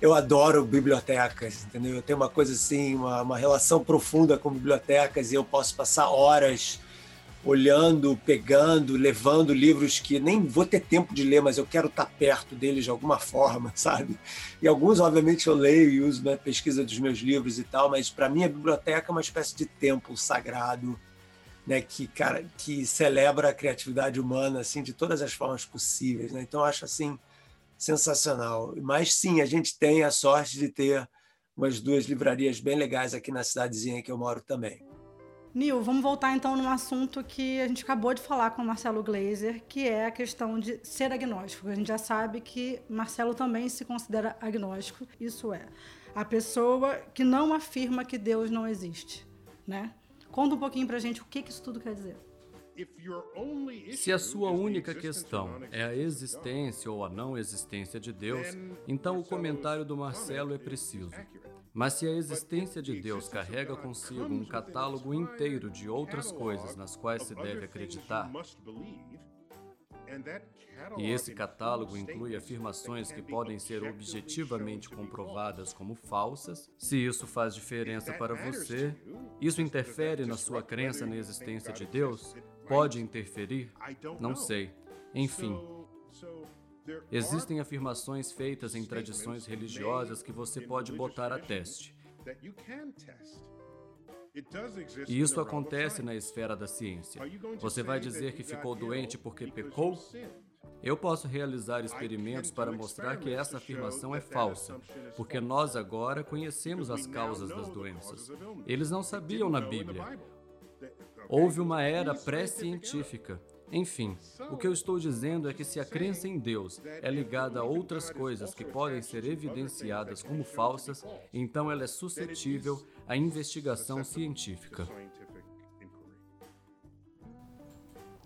eu adoro bibliotecas, entendeu? Eu tenho uma coisa assim, uma, uma relação profunda com bibliotecas e eu posso passar horas olhando, pegando, levando livros que nem vou ter tempo de ler, mas eu quero estar perto deles de alguma forma, sabe? E alguns, obviamente, eu leio e uso na pesquisa dos meus livros e tal, mas para mim a biblioteca é uma espécie de templo sagrado, né? Que cara, que celebra a criatividade humana assim de todas as formas possíveis, né? Então eu acho assim sensacional. Mas sim, a gente tem a sorte de ter umas duas livrarias bem legais aqui na cidadezinha que eu moro também. Nil, vamos voltar então num assunto que a gente acabou de falar com o Marcelo Glazer, que é a questão de ser agnóstico. A gente já sabe que Marcelo também se considera agnóstico, isso é. a pessoa que não afirma que Deus não existe, né? Conta um pouquinho pra gente o que, que isso tudo quer dizer. Se a sua única questão é a existência ou a não existência de Deus, então o comentário do Marcelo é preciso. Mas se a existência de Deus carrega consigo um catálogo inteiro de outras coisas nas quais se deve acreditar, e esse catálogo inclui afirmações que podem ser objetivamente comprovadas como falsas. Se isso faz diferença para você, isso interfere na sua crença na existência de Deus? Pode interferir? Não sei. Enfim, existem afirmações feitas em tradições religiosas que você pode botar a teste. E isso acontece na esfera da ciência. Você vai dizer que ficou doente porque pecou? Eu posso realizar experimentos para mostrar que essa afirmação é falsa, porque nós agora conhecemos as causas das doenças. Eles não sabiam na Bíblia. Houve uma era pré-científica. Enfim, o que eu estou dizendo é que se a crença em Deus é ligada a outras coisas que podem ser evidenciadas como falsas, então ela é suscetível à investigação científica.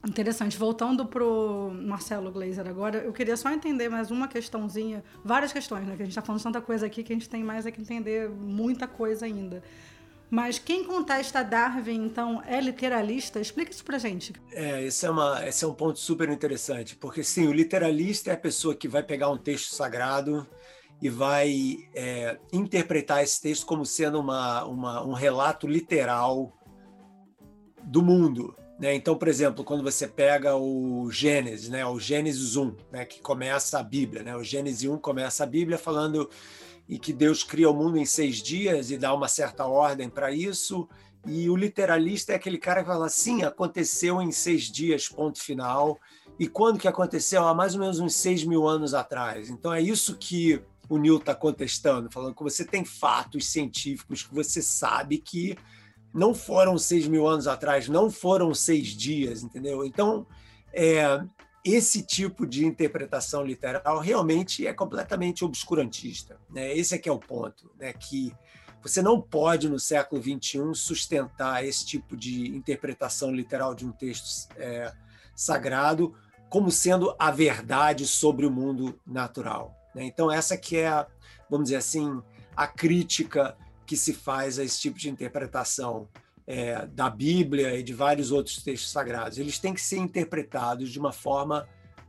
Interessante. Voltando para o Marcelo Glazer agora, eu queria só entender mais uma questãozinha, várias questões, né? Que a gente está falando tanta coisa aqui que a gente tem mais é que entender muita coisa ainda. Mas quem contesta Darwin, então, é literalista? Explica isso pra gente. É, esse é, uma, esse é um ponto super interessante, porque sim, o literalista é a pessoa que vai pegar um texto sagrado e vai é, interpretar esse texto como sendo uma, uma, um relato literal do mundo. Né? Então, por exemplo, quando você pega o Gênesis, né? o Gênesis 1, né? que começa a Bíblia, né? o Gênesis 1 começa a Bíblia falando e que Deus cria o mundo em seis dias e dá uma certa ordem para isso. E o literalista é aquele cara que fala assim, aconteceu em seis dias, ponto final. E quando que aconteceu? Há mais ou menos uns seis mil anos atrás. Então é isso que o Neil está contestando, falando que você tem fatos científicos que você sabe que não foram seis mil anos atrás, não foram seis dias, entendeu? Então, é, esse tipo de interpretação literal realmente é completamente obscurantista. Né? Esse é que é o ponto, né? que você não pode, no século XXI, sustentar esse tipo de interpretação literal de um texto é, sagrado como sendo a verdade sobre o mundo natural. Né? Então, essa que é, vamos dizer assim, a crítica que se faz a esse tipo de interpretação é, da Bíblia e de vários outros textos sagrados. Eles têm que ser interpretados de uma forma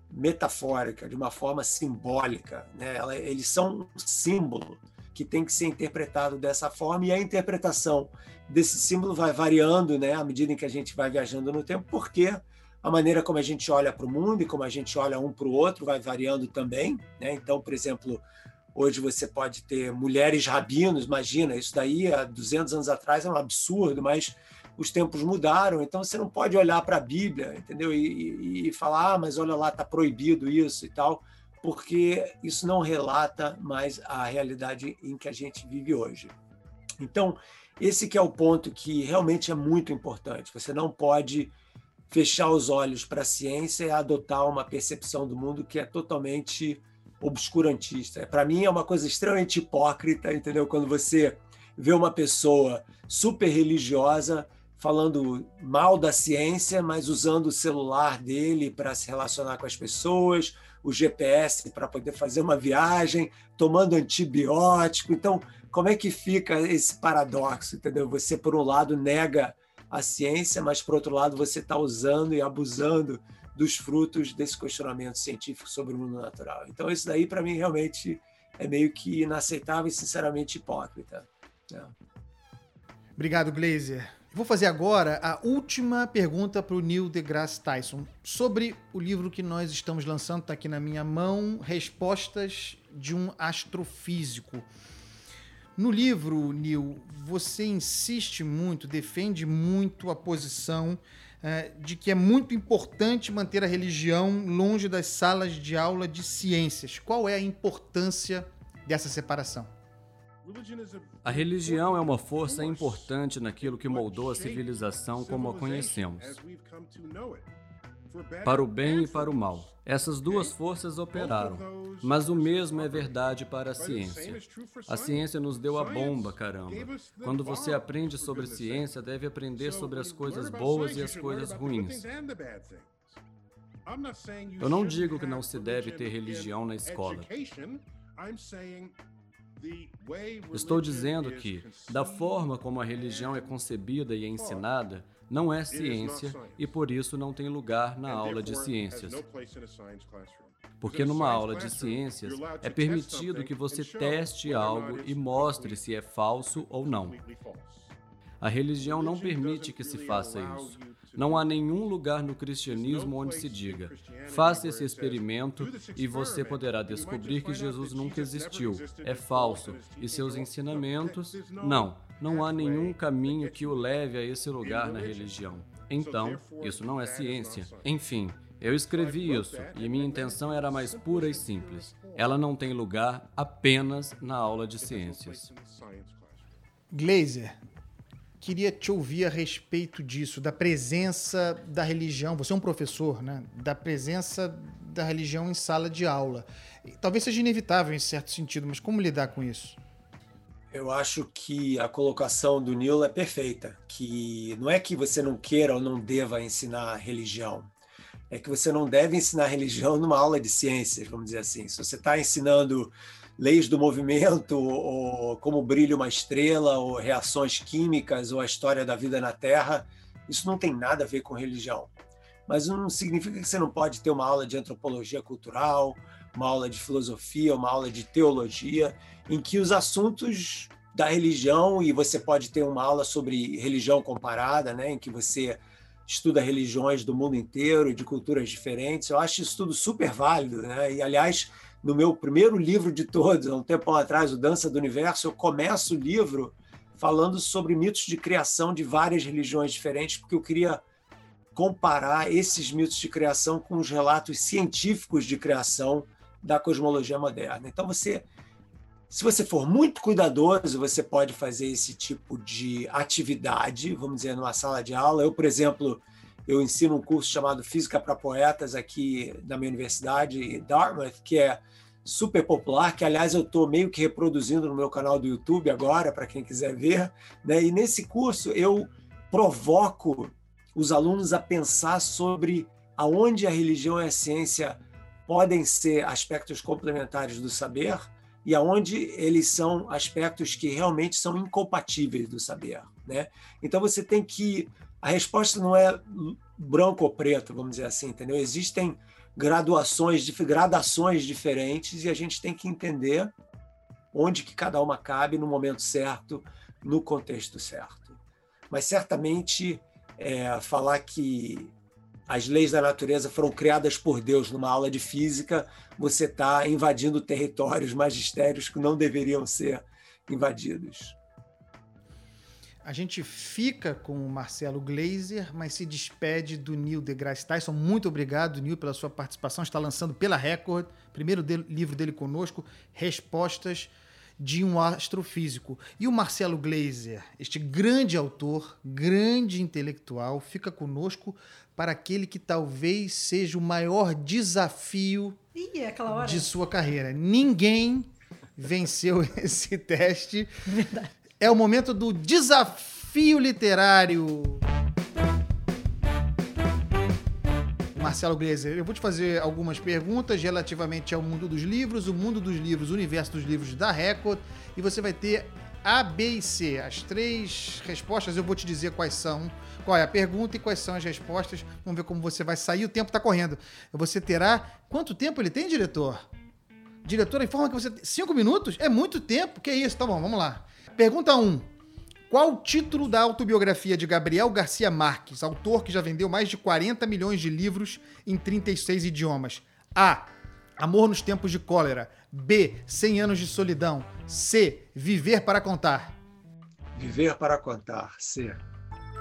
metafórica, de uma forma simbólica. Né? Eles são um símbolo que tem que ser interpretado dessa forma e a interpretação desse símbolo vai variando né, à medida em que a gente vai viajando no tempo, porque a maneira como a gente olha para o mundo e como a gente olha um para o outro vai variando também. Né? Então, por exemplo, Hoje você pode ter mulheres rabinos, imagina, isso daí há 200 anos atrás é um absurdo, mas os tempos mudaram, então você não pode olhar para a Bíblia, entendeu? E, e, e, falar, ah, mas olha lá, está proibido isso e tal, porque isso não relata mais a realidade em que a gente vive hoje. Então, esse que é o ponto que realmente é muito importante. Você não pode fechar os olhos para a ciência e adotar uma percepção do mundo que é totalmente obscurantista. Para mim é uma coisa extremamente hipócrita, entendeu? Quando você vê uma pessoa super religiosa falando mal da ciência, mas usando o celular dele para se relacionar com as pessoas, o GPS para poder fazer uma viagem, tomando antibiótico. Então, como é que fica esse paradoxo, entendeu? Você por um lado nega a ciência, mas por outro lado você está usando e abusando dos frutos desse questionamento científico sobre o mundo natural. Então, isso daí, para mim, realmente é meio que inaceitável e, sinceramente, hipócrita. É. Obrigado, Glazer. Vou fazer agora a última pergunta para o Neil deGrasse Tyson sobre o livro que nós estamos lançando, está aqui na minha mão, Respostas de um Astrofísico. No livro, Neil, você insiste muito, defende muito a posição de que é muito importante manter a religião longe das salas de aula de ciências. Qual é a importância dessa separação? A religião é uma força importante naquilo que moldou a civilização como a conhecemos. Para o bem e para o mal. Essas duas forças operaram, mas o mesmo é verdade para a ciência. A ciência nos deu a bomba, caramba. Quando você aprende sobre ciência, deve aprender sobre as coisas boas e as coisas ruins. Eu não digo que não se deve ter religião na escola. Estou dizendo que, da forma como a religião é concebida e ensinada, não é ciência e por isso não tem lugar na aula de ciências. Porque numa aula de ciências é permitido que você teste algo e mostre se é falso ou não. A religião não permite que se faça isso. Não há nenhum lugar no cristianismo onde se diga: faça esse experimento e você poderá descobrir que Jesus nunca existiu, é falso, e seus ensinamentos. Não, não há nenhum caminho que o leve a esse lugar na religião. Então, isso não é ciência. Enfim, eu escrevi isso e minha intenção era mais pura e simples. Ela não tem lugar apenas na aula de ciências. Glazer, queria te ouvir a respeito disso, da presença da religião. Você é um professor, né? Da presença da religião em sala de aula. Talvez seja inevitável em certo sentido, mas como lidar com isso? Eu acho que a colocação do Neil é perfeita, que não é que você não queira ou não deva ensinar religião, é que você não deve ensinar religião numa aula de ciências, vamos dizer assim. Se você está ensinando leis do movimento, ou como brilha uma estrela, ou reações químicas, ou a história da vida na Terra, isso não tem nada a ver com religião. Mas não significa que você não pode ter uma aula de antropologia cultural, uma aula de filosofia, uma aula de teologia, em que os assuntos da religião, e você pode ter uma aula sobre religião comparada, né, em que você estuda religiões do mundo inteiro, de culturas diferentes. Eu acho isso tudo super válido. Né? E, aliás, no meu primeiro livro de todos, há um tempo atrás, o Dança do Universo, eu começo o livro falando sobre mitos de criação de várias religiões diferentes, porque eu queria comparar esses mitos de criação com os relatos científicos de criação da cosmologia moderna. Então você se você for muito cuidadoso, você pode fazer esse tipo de atividade, vamos dizer, numa sala de aula. Eu, por exemplo, eu ensino um curso chamado Física para Poetas aqui na minha universidade, Dartmouth, que é super popular, que aliás eu estou meio que reproduzindo no meu canal do YouTube agora, para quem quiser ver. Né? E nesse curso eu provoco os alunos a pensar sobre aonde a religião e a ciência podem ser aspectos complementares do saber e aonde eles são aspectos que realmente são incompatíveis do saber. Né? Então você tem que a resposta não é branco ou preto, vamos dizer assim, entendeu? Existem graduações, gradações diferentes e a gente tem que entender onde que cada uma cabe no momento certo, no contexto certo. Mas certamente é, falar que as leis da natureza foram criadas por Deus numa aula de física, você está invadindo territórios, magistérios que não deveriam ser invadidos. A gente fica com o Marcelo Glazer, mas se despede do Neil deGrasse Tyson. Muito obrigado, Neil, pela sua participação. Está lançando pela Record, primeiro livro dele conosco, Respostas de um Astrofísico. E o Marcelo Glazer, este grande autor, grande intelectual, fica conosco para aquele que talvez seja o maior desafio Ih, é de sua carreira. Ninguém venceu esse teste. Verdade. É o momento do desafio literário. Marcelo Gleiser, eu vou te fazer algumas perguntas relativamente ao mundo dos livros, o mundo dos livros, o universo dos livros da Record, e você vai ter A, B e C. As três respostas eu vou te dizer quais são, qual é a pergunta e quais são as respostas. Vamos ver como você vai sair. O tempo está correndo. Você terá. Quanto tempo ele tem, diretor? Diretor, informa que você. Cinco minutos? É muito tempo. Que isso? Tá bom, vamos lá. Pergunta 1. Um. Qual o título da autobiografia de Gabriel Garcia Marques, autor que já vendeu mais de 40 milhões de livros em 36 idiomas? A. Amor nos tempos de cólera. B. 100 anos de solidão. C. Viver para contar. Viver para contar. C.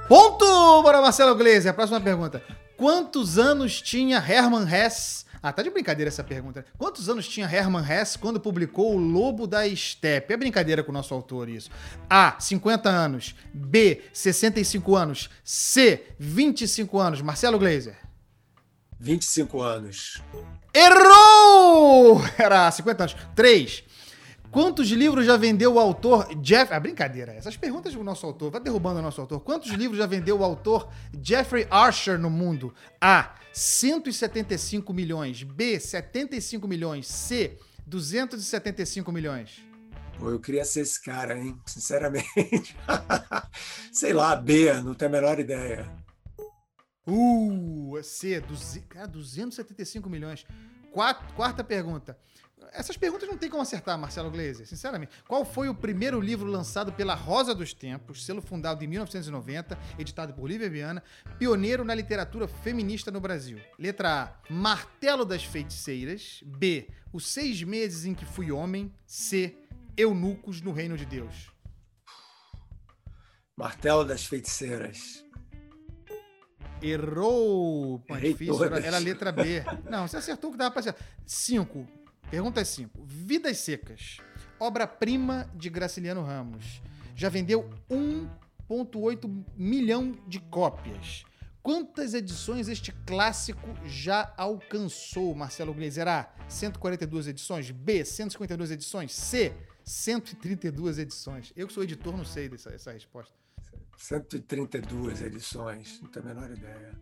Ponto para Marcelo Gleiser. Próxima pergunta. Quantos anos tinha Hermann Hesse ah, tá de brincadeira essa pergunta. Quantos anos tinha Hermann Hesse quando publicou O Lobo da Steppe? É brincadeira com o nosso autor isso. A, 50 anos. B, 65 anos. C, 25 anos. Marcelo Gleiser. 25 anos. Errou! Era 50 anos. 3. Quantos livros já vendeu o autor Jeff. Ah, brincadeira. Essas perguntas do nosso autor. Vai derrubando o nosso autor. Quantos livros já vendeu o autor Jeffrey Archer no mundo? A. 175 milhões. B. 75 milhões. C. 275 milhões. Pô, eu queria ser esse cara, hein? Sinceramente. Sei lá, B, não tenho a menor ideia. Uh, C, cara, 275 milhões. Quarta pergunta. Essas perguntas não tem como acertar, Marcelo Gleiser, sinceramente. Qual foi o primeiro livro lançado pela Rosa dos Tempos, selo fundado em 1990, editado por Lívia Viana, pioneiro na literatura feminista no Brasil? Letra A: Martelo das Feiticeiras. B: Os Seis Meses em que Fui Homem. C: eunucos no reino de Deus? Martelo das feiticeiras. Errou! Pô, difícil, era, era a letra B. Não, você acertou o que dava pra acertar. Cinco. Pergunta 5. Vidas Secas. Obra-prima de Graciliano Ramos. Já vendeu 1,8 milhão de cópias. Quantas edições este clássico já alcançou, Marcelo Gleiser? A. 142 edições. B. 152 edições. C. 132 edições. Eu que sou editor não sei dessa essa resposta. 132 edições, não tenho a menor ideia.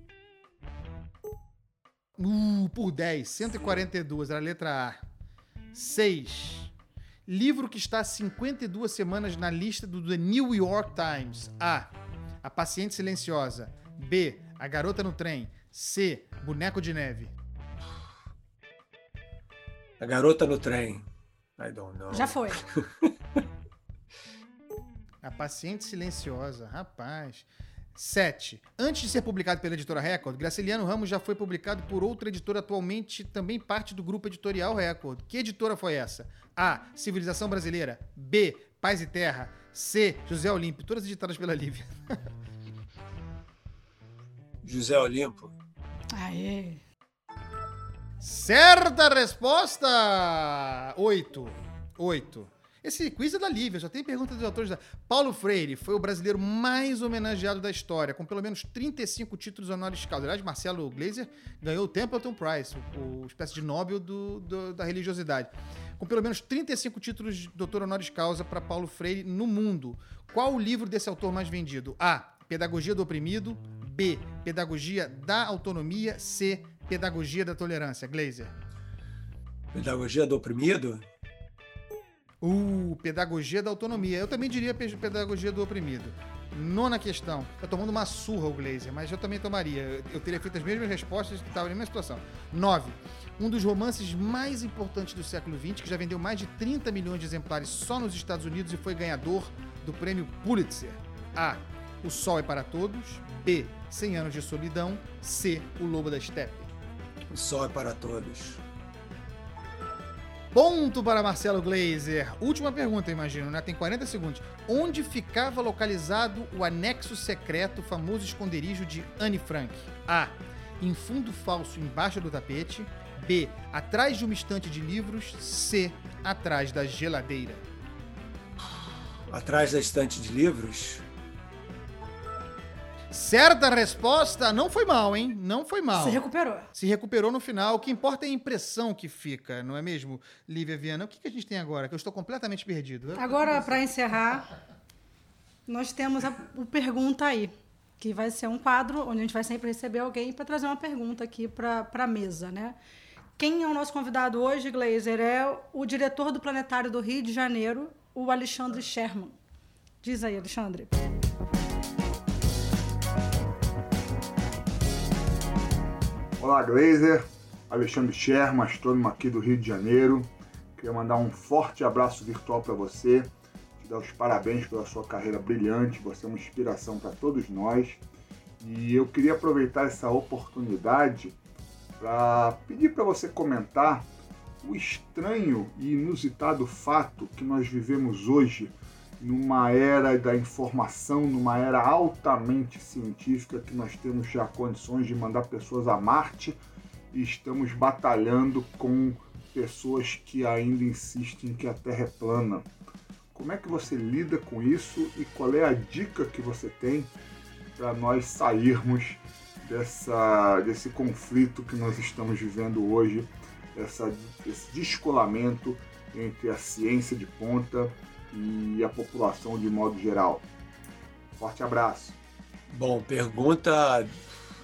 Uh, por 10, 142, era a letra A. 6. Livro que está há 52 semanas na lista do The New York Times. A. A Paciente Silenciosa. B. A Garota no Trem. C. Boneco de Neve. A Garota no Trem. I don't know. Já foi. A Paciente Silenciosa, rapaz. 7. Antes de ser publicado pela editora Record, Graciliano Ramos já foi publicado por outra editora atualmente também parte do grupo editorial Record. Que editora foi essa? A. Civilização Brasileira. B. Paz e Terra. C. José Olímpio. Todas editadas pela Lívia. José Olimpo. Aê. Certa resposta! 8. 8. Esse quiz é da Lívia, já tem pergunta dos autores da. Paulo Freire foi o brasileiro mais homenageado da história, com pelo menos 35 títulos honoris causa. Aliás, Marcelo Glazer ganhou o Templeton Prize, o, o espécie de Nobel do, do, da religiosidade. Com pelo menos 35 títulos de doutor honoris causa para Paulo Freire no mundo. Qual o livro desse autor mais vendido? A. Pedagogia do Oprimido. B. Pedagogia da Autonomia. C. Pedagogia da Tolerância. Glazer. Pedagogia do Oprimido? Uh, pedagogia da autonomia. Eu também diria pedagogia do oprimido. Nona questão. Tá tomando uma surra o Glazer, mas eu também tomaria. Eu teria feito as mesmas respostas e estava na mesma situação. Nove. Um dos romances mais importantes do século XX, que já vendeu mais de 30 milhões de exemplares só nos Estados Unidos e foi ganhador do prêmio Pulitzer. A. O Sol é para Todos. B. 100 Anos de Solidão. C. O Lobo da Steppe. O Sol é para Todos. Ponto para Marcelo Glazer. Última pergunta, imagino, né? Tem 40 segundos. Onde ficava localizado o anexo secreto, famoso esconderijo de Anne Frank? A. Em fundo falso embaixo do tapete. B. Atrás de uma estante de livros. C. Atrás da geladeira. Atrás da estante de livros? Certa resposta, não foi mal, hein? Não foi mal. Se recuperou. Se recuperou no final. O que importa é a impressão que fica, não é mesmo, Lívia Viana? O que, que a gente tem agora? Que eu estou completamente perdido. Agora, para encerrar, nós temos a, o Pergunta Aí, que vai ser um quadro onde a gente vai sempre receber alguém para trazer uma pergunta aqui para a mesa, né? Quem é o nosso convidado hoje, Glazer, é o diretor do Planetário do Rio de Janeiro, o Alexandre Sherman. Diz aí, Alexandre. Olá, Glazer. Alexandre Sherman, astrônomo aqui do Rio de Janeiro. Queria mandar um forte abraço virtual para você, te dar os parabéns pela sua carreira brilhante, você é uma inspiração para todos nós. E eu queria aproveitar essa oportunidade para pedir para você comentar o estranho e inusitado fato que nós vivemos hoje numa era da informação, numa era altamente científica, que nós temos já condições de mandar pessoas a Marte e estamos batalhando com pessoas que ainda insistem que a Terra é plana. Como é que você lida com isso e qual é a dica que você tem para nós sairmos dessa, desse conflito que nós estamos vivendo hoje, essa, esse descolamento entre a ciência de ponta e a população de modo geral. Forte abraço. Bom, pergunta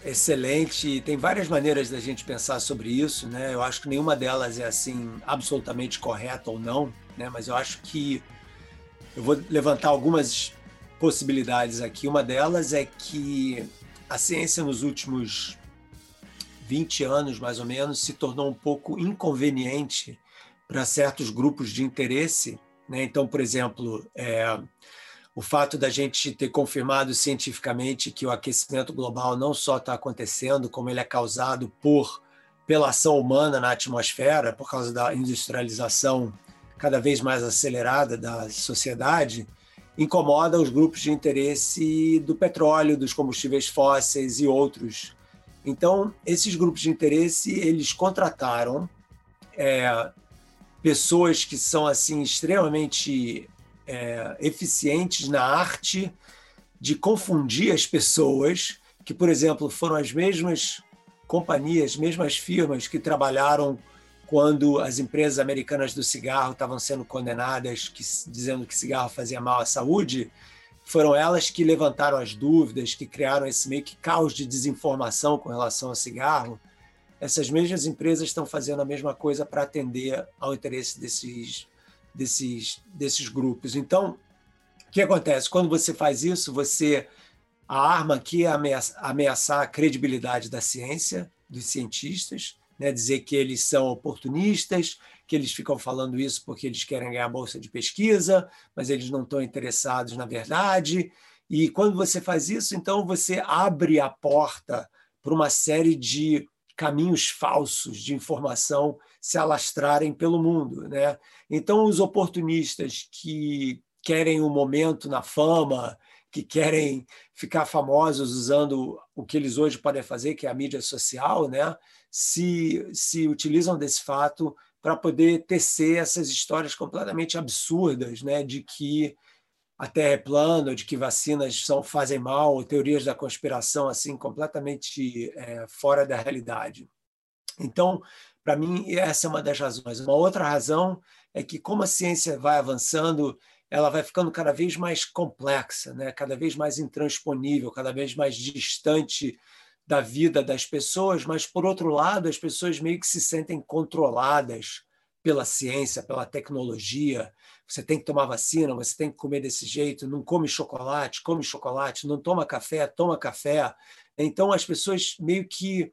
excelente. Tem várias maneiras da gente pensar sobre isso, né? Eu acho que nenhuma delas é assim absolutamente correta ou não, né? Mas eu acho que eu vou levantar algumas possibilidades aqui. Uma delas é que a ciência nos últimos 20 anos, mais ou menos, se tornou um pouco inconveniente para certos grupos de interesse. Né? Então, por exemplo, é, o fato da gente ter confirmado cientificamente que o aquecimento global não só está acontecendo, como ele é causado por pela ação humana na atmosfera, por causa da industrialização cada vez mais acelerada da sociedade, incomoda os grupos de interesse do petróleo, dos combustíveis fósseis e outros. Então, esses grupos de interesse eles contrataram é, pessoas que são assim extremamente é, eficientes na arte de confundir as pessoas, que, por exemplo, foram as mesmas companhias, mesmas firmas que trabalharam quando as empresas americanas do cigarro estavam sendo condenadas, que, dizendo que cigarro fazia mal à saúde, foram elas que levantaram as dúvidas, que criaram esse meio que caos de desinformação com relação ao cigarro. Essas mesmas empresas estão fazendo a mesma coisa para atender ao interesse desses desses, desses grupos. Então, o que acontece? Quando você faz isso, você a arma aqui é ameaçar a credibilidade da ciência, dos cientistas, né? dizer que eles são oportunistas, que eles ficam falando isso porque eles querem ganhar bolsa de pesquisa, mas eles não estão interessados na verdade. E quando você faz isso, então você abre a porta para uma série de caminhos falsos de informação se alastrarem pelo mundo. Né? Então, os oportunistas que querem um momento na fama, que querem ficar famosos usando o que eles hoje podem fazer, que é a mídia social, né? se, se utilizam desse fato para poder tecer essas histórias completamente absurdas né? de que a Terra é plana, de que vacinas são, fazem mal, teorias da conspiração assim completamente é, fora da realidade. Então, para mim, essa é uma das razões. Uma outra razão é que, como a ciência vai avançando, ela vai ficando cada vez mais complexa, né? cada vez mais intransponível, cada vez mais distante da vida das pessoas, mas, por outro lado, as pessoas meio que se sentem controladas pela ciência, pela tecnologia. Você tem que tomar vacina, você tem que comer desse jeito, não come chocolate, come chocolate, não toma café, toma café. Então, as pessoas meio que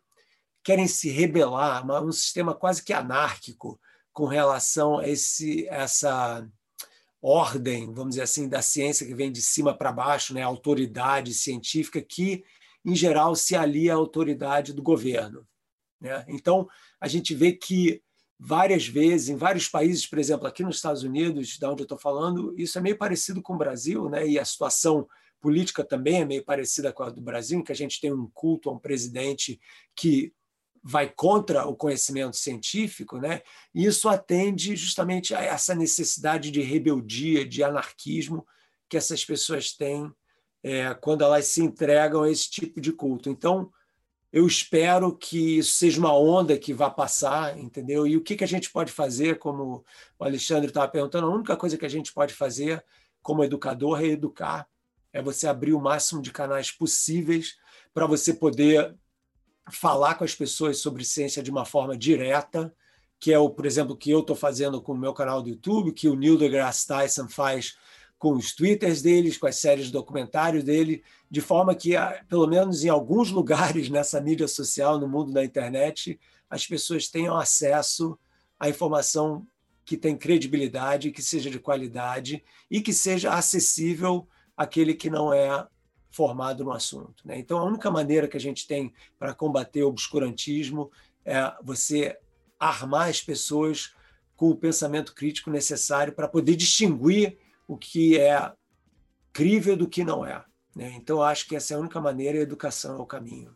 querem se rebelar, um sistema quase que anárquico com relação a esse, essa ordem, vamos dizer assim, da ciência que vem de cima para baixo, né, a autoridade científica que, em geral, se alia à autoridade do governo. Né? Então, a gente vê que várias vezes, em vários países, por exemplo, aqui nos Estados Unidos, da onde eu estou falando, isso é meio parecido com o Brasil, né? e a situação política também é meio parecida com a do Brasil, em que a gente tem um culto a um presidente que vai contra o conhecimento científico, né? E isso atende justamente a essa necessidade de rebeldia, de anarquismo que essas pessoas têm é, quando elas se entregam a esse tipo de culto. Então, eu espero que isso seja uma onda que vá passar, entendeu? E o que, que a gente pode fazer, como o Alexandre estava perguntando, a única coisa que a gente pode fazer como educador é educar, é você abrir o máximo de canais possíveis para você poder falar com as pessoas sobre ciência de uma forma direta, que é o, por exemplo, que eu estou fazendo com o meu canal do YouTube, que o Neil deGrasse Tyson faz com os twitters deles, com as séries de documentários dele, de forma que, ah, pelo menos em alguns lugares nessa mídia social, no mundo da internet, as pessoas tenham acesso à informação que tem credibilidade, que seja de qualidade e que seja acessível àquele que não é formado no assunto. Né? Então, a única maneira que a gente tem para combater o obscurantismo é você armar as pessoas com o pensamento crítico necessário para poder distinguir o que é crível do que não é. Né? Então, acho que essa é a única maneira e a educação é o caminho.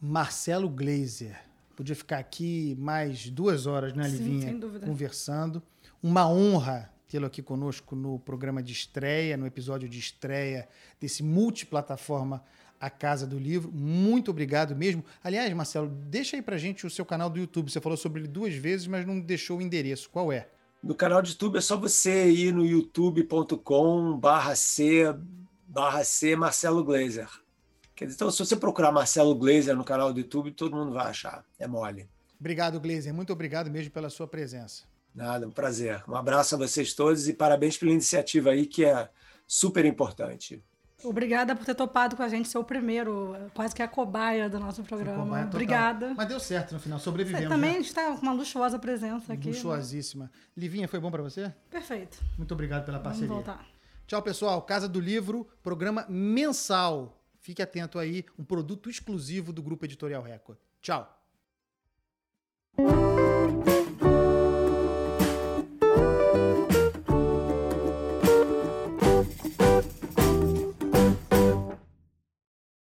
Marcelo Gleiser. Podia ficar aqui mais duas horas, né, Livinha? Sim, conversando. Uma honra tê-lo aqui conosco no programa de estreia, no episódio de estreia desse multiplataforma a Casa do Livro. Muito obrigado mesmo. Aliás, Marcelo, deixa aí pra gente o seu canal do YouTube. Você falou sobre ele duas vezes, mas não deixou o endereço. Qual é? No canal do YouTube é só você ir no youtube.com barra C barra C Marcelo Glazer. Então, se você procurar Marcelo Glazer no canal do YouTube, todo mundo vai achar. É mole. Obrigado, Glazer. Muito obrigado mesmo pela sua presença. Nada, um prazer. Um abraço a vocês todos e parabéns pela iniciativa aí, que é super importante. Obrigada por ter topado com a gente, ser o primeiro, quase que a cobaia do nosso programa. Obrigada. Mas deu certo no final, sobrevivemos. Você também né? está com uma luxuosa presença aqui. Né? Luxuosíssima. Né? Livinha, foi bom para você? Perfeito. Muito obrigado pela parceria. Vamos voltar. Tchau, pessoal. Casa do Livro, programa mensal. Fique atento aí, um produto exclusivo do Grupo Editorial Record. Tchau.